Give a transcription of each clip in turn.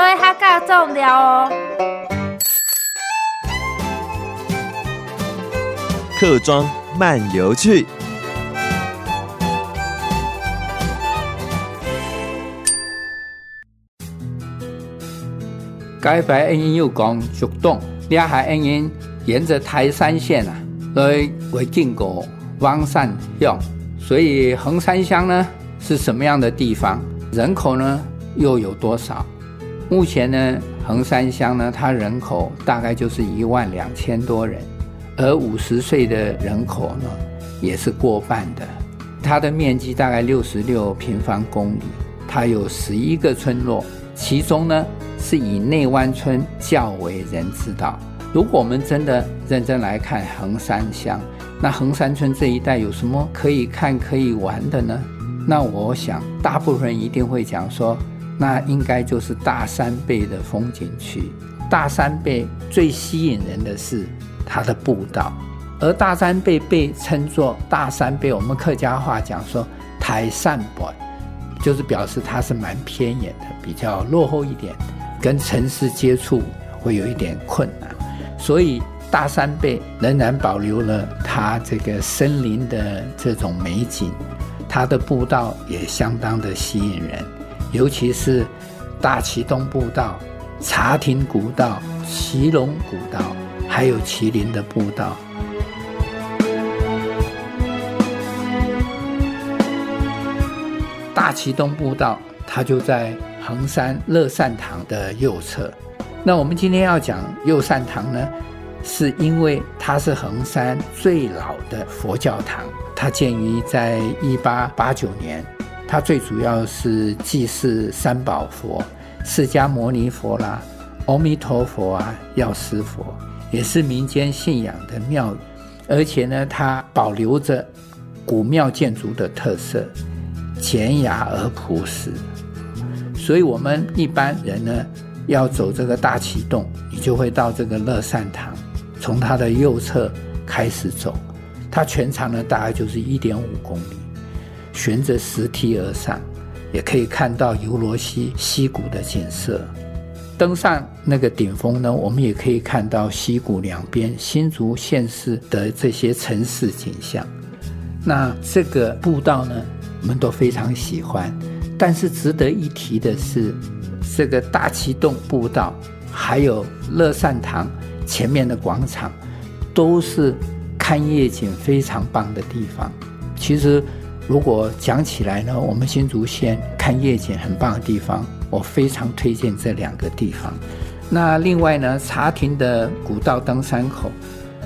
会较加重要哦。客庄漫游去。该白恩人又讲竹洞，俩海恩人沿着台山线啊，来为经过汪山乡，所以横山乡呢是什么样的地方？人口呢又有多少？目前呢，横山乡呢，它人口大概就是一万两千多人，而五十岁的人口呢也是过半的。它的面积大概六十六平方公里，它有十一个村落，其中呢。是以内湾村较为人知道。如果我们真的认真来看横山乡，那横山村这一带有什么可以看、可以玩的呢？那我想，大部分人一定会讲说，那应该就是大山背的风景区。大山背最吸引人的是它的步道，而大山背被称作大山背，我们客家话讲说台山背，就是表示它是蛮偏远的，比较落后一点。跟城市接触会有一点困难，所以大山背仍然保留了它这个森林的这种美景，它的步道也相当的吸引人，尤其是大旗东步道、茶亭古道、骑龙古道，还有麒麟的步道。大旗东步道，它就在。横山乐善堂的右侧，那我们今天要讲乐善堂呢，是因为它是横山最老的佛教堂，它建于在一八八九年，它最主要是祭祀三宝佛，释迦牟尼佛啦、阿弥陀佛啊、药师佛，也是民间信仰的庙宇，而且呢，它保留着古庙建筑的特色，简雅而朴实。所以，我们一般人呢，要走这个大旗洞，你就会到这个乐善堂，从它的右侧开始走，它全长呢大概就是一点五公里，循着石梯而上，也可以看到尤罗西溪谷的景色。登上那个顶峰呢，我们也可以看到溪谷两边新竹县市的这些城市景象。那这个步道呢，我们都非常喜欢。但是值得一提的是，这个大旗洞步道，还有乐善堂前面的广场，都是看夜景非常棒的地方。其实，如果讲起来呢，我们新竹县看夜景很棒的地方，我非常推荐这两个地方。那另外呢，茶亭的古道登山口，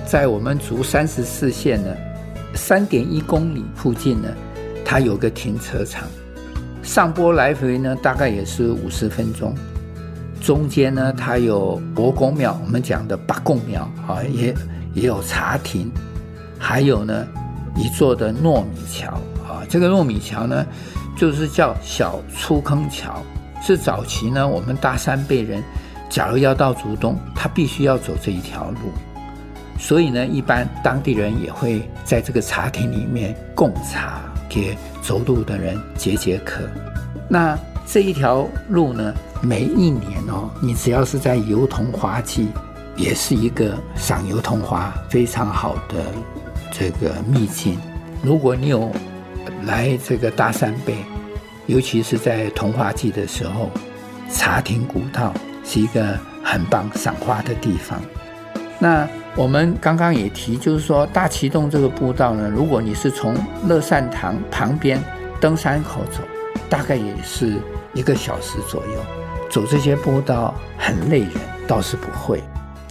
在我们竹三十四线呢，三点一公里附近呢，它有个停车场。上坡来回呢，大概也是五十分钟。中间呢，它有伯公庙，我们讲的八公庙啊，也也有茶亭，还有呢一座的糯米桥这个糯米桥呢，就是叫小出坑桥，是早期呢我们大山背人，假如要到竹东，他必须要走这一条路，所以呢，一般当地人也会在这个茶亭里面供茶。给走路的人解解渴。那这一条路呢，每一年哦，你只要是在油桐花季，也是一个赏油桐花非常好的这个秘境。如果你有来这个大山背，尤其是在桐花季的时候，茶亭古道是一个很棒赏花的地方。那我们刚刚也提，就是说大旗洞这个步道呢，如果你是从乐善堂旁边登山口走，大概也是一个小时左右。走这些步道很累人，倒是不会。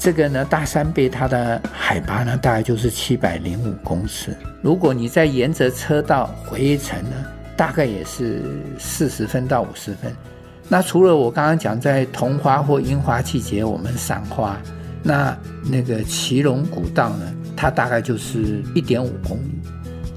这个呢，大山背它的海拔呢，大概就是七百零五公尺。如果你再沿着车道回程呢，大概也是四十分到五十分。那除了我刚刚讲在桐花或樱花季节，我们赏花。那那个骑龙古道呢，它大概就是一点五公里，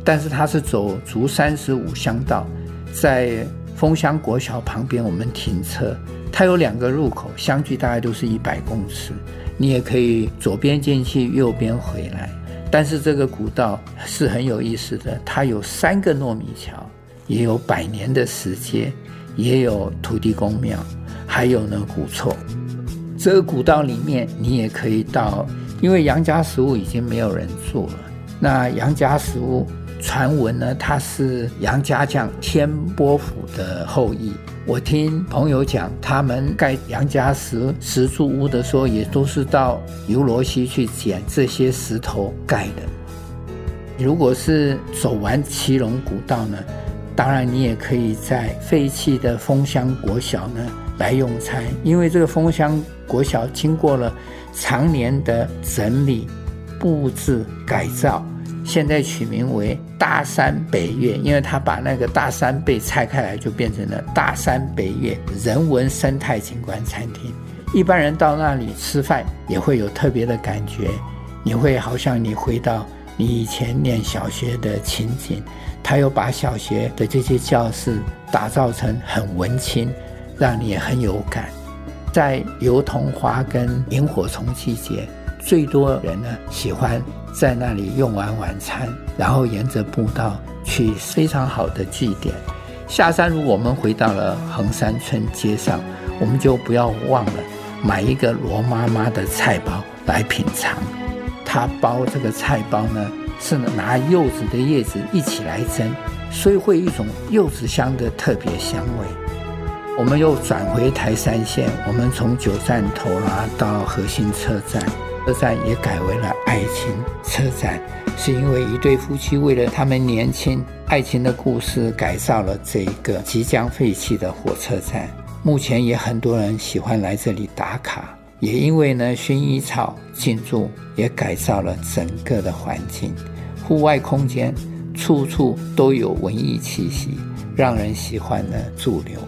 但是它是走竹三十五乡道，在枫香国小旁边我们停车，它有两个入口，相距大概都是一百公尺，你也可以左边进去，右边回来。但是这个古道是很有意思的，它有三个糯米桥，也有百年的石阶，也有土地公庙。还有呢古厝。这个古道里面你也可以到，因为杨家食物已经没有人住了。那杨家食物传闻呢，他是杨家将天波府的后裔。我听朋友讲，他们盖杨家石石柱屋的时候，也都是到尤罗溪去捡这些石头盖的。如果是走完奇隆古道呢，当然你也可以在废弃的枫香国小呢来用餐，因为这个枫香国小经过了常年的整理、布置、改造。现在取名为大山北岳，因为他把那个大山被拆开来，就变成了大山北岳人文生态景观餐厅。一般人到那里吃饭也会有特别的感觉，你会好像你回到你以前念小学的情景。他又把小学的这些教室打造成很文青，让你也很有感。在油桐花跟萤火虫季节，最多人呢喜欢。在那里用完晚餐，然后沿着步道去非常好的祭典。下山如果我们回到了横山村街上，我们就不要忘了买一个罗妈妈的菜包来品尝。她包这个菜包呢，是拿柚子的叶子一起来蒸，所以会一种柚子香的特别香味。我们又转回台三线，我们从九站头拉到核心车站。车站也改为了爱情车站，是因为一对夫妻为了他们年轻爱情的故事，改造了这一个即将废弃的火车站。目前也很多人喜欢来这里打卡，也因为呢薰衣草进驻，也改造了整个的环境。户外空间处处都有文艺气息，让人喜欢的驻留。